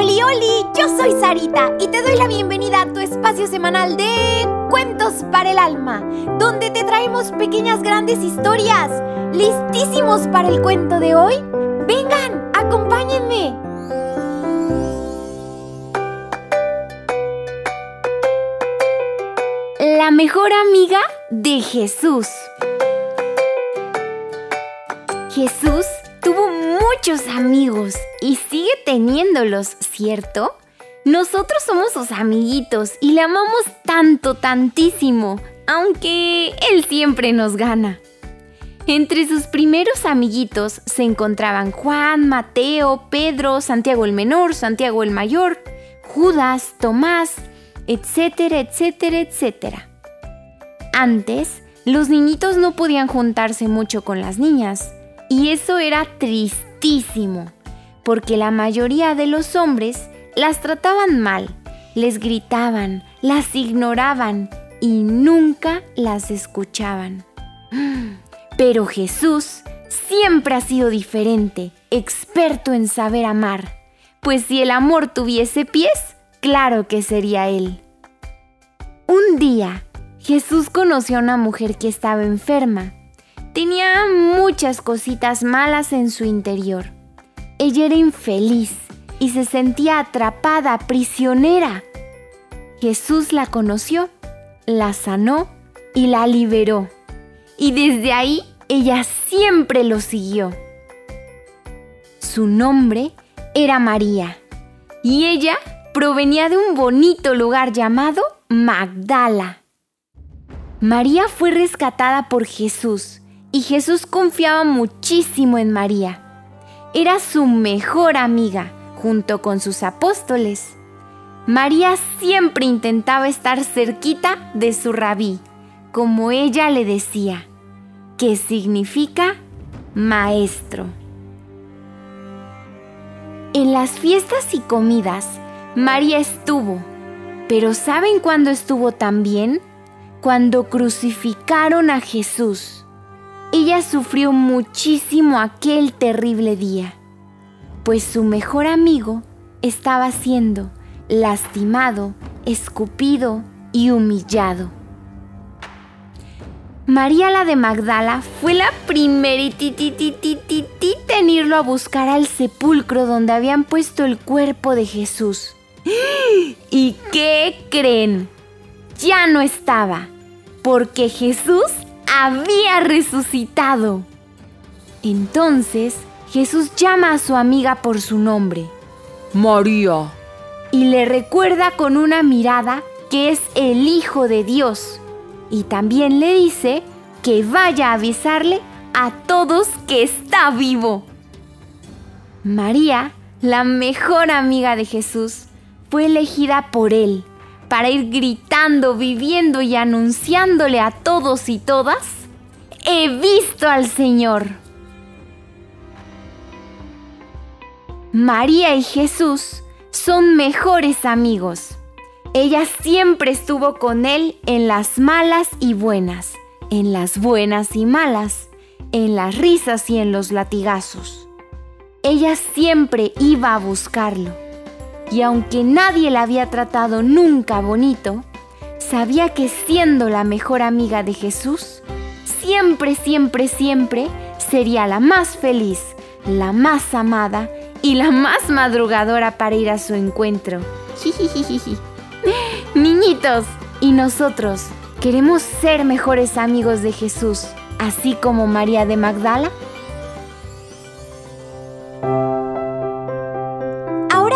Oli, oli, yo soy Sarita y te doy la bienvenida a tu espacio semanal de Cuentos para el Alma, donde te traemos pequeñas grandes historias. ¿Listísimos para el cuento de hoy? Vengan, acompáñenme. La mejor amiga de Jesús. Jesús muchos amigos y sigue teniéndolos, ¿cierto? Nosotros somos sus amiguitos y le amamos tanto, tantísimo, aunque él siempre nos gana. Entre sus primeros amiguitos se encontraban Juan, Mateo, Pedro, Santiago el Menor, Santiago el Mayor, Judas, Tomás, etcétera, etcétera, etcétera. Antes, los niñitos no podían juntarse mucho con las niñas, y eso era porque la mayoría de los hombres las trataban mal, les gritaban, las ignoraban y nunca las escuchaban. Pero Jesús siempre ha sido diferente, experto en saber amar, pues si el amor tuviese pies, claro que sería Él. Un día, Jesús conoció a una mujer que estaba enferma Tenía muchas cositas malas en su interior. Ella era infeliz y se sentía atrapada, prisionera. Jesús la conoció, la sanó y la liberó. Y desde ahí ella siempre lo siguió. Su nombre era María y ella provenía de un bonito lugar llamado Magdala. María fue rescatada por Jesús y Jesús confiaba muchísimo en María. Era su mejor amiga, junto con sus apóstoles. María siempre intentaba estar cerquita de su rabí, como ella le decía, que significa maestro. En las fiestas y comidas, María estuvo, pero ¿saben cuándo estuvo también? Cuando crucificaron a Jesús. Ella sufrió muchísimo aquel terrible día, pues su mejor amigo estaba siendo lastimado, escupido y humillado. María la de Magdala fue la primera en irlo a buscar al sepulcro donde habían puesto el cuerpo de Jesús. ¿Y qué creen? Ya no estaba, porque Jesús había resucitado. Entonces Jesús llama a su amiga por su nombre, María, y le recuerda con una mirada que es el Hijo de Dios. Y también le dice que vaya a avisarle a todos que está vivo. María, la mejor amiga de Jesús, fue elegida por él para ir gritando, viviendo y anunciándole a todos y todas, he visto al Señor. María y Jesús son mejores amigos. Ella siempre estuvo con él en las malas y buenas, en las buenas y malas, en las risas y en los latigazos. Ella siempre iba a buscarlo y aunque nadie la había tratado nunca bonito, sabía que siendo la mejor amiga de Jesús, siempre, siempre, siempre sería la más feliz, la más amada y la más madrugadora para ir a su encuentro. Niñitos, y nosotros queremos ser mejores amigos de Jesús, así como María de Magdala.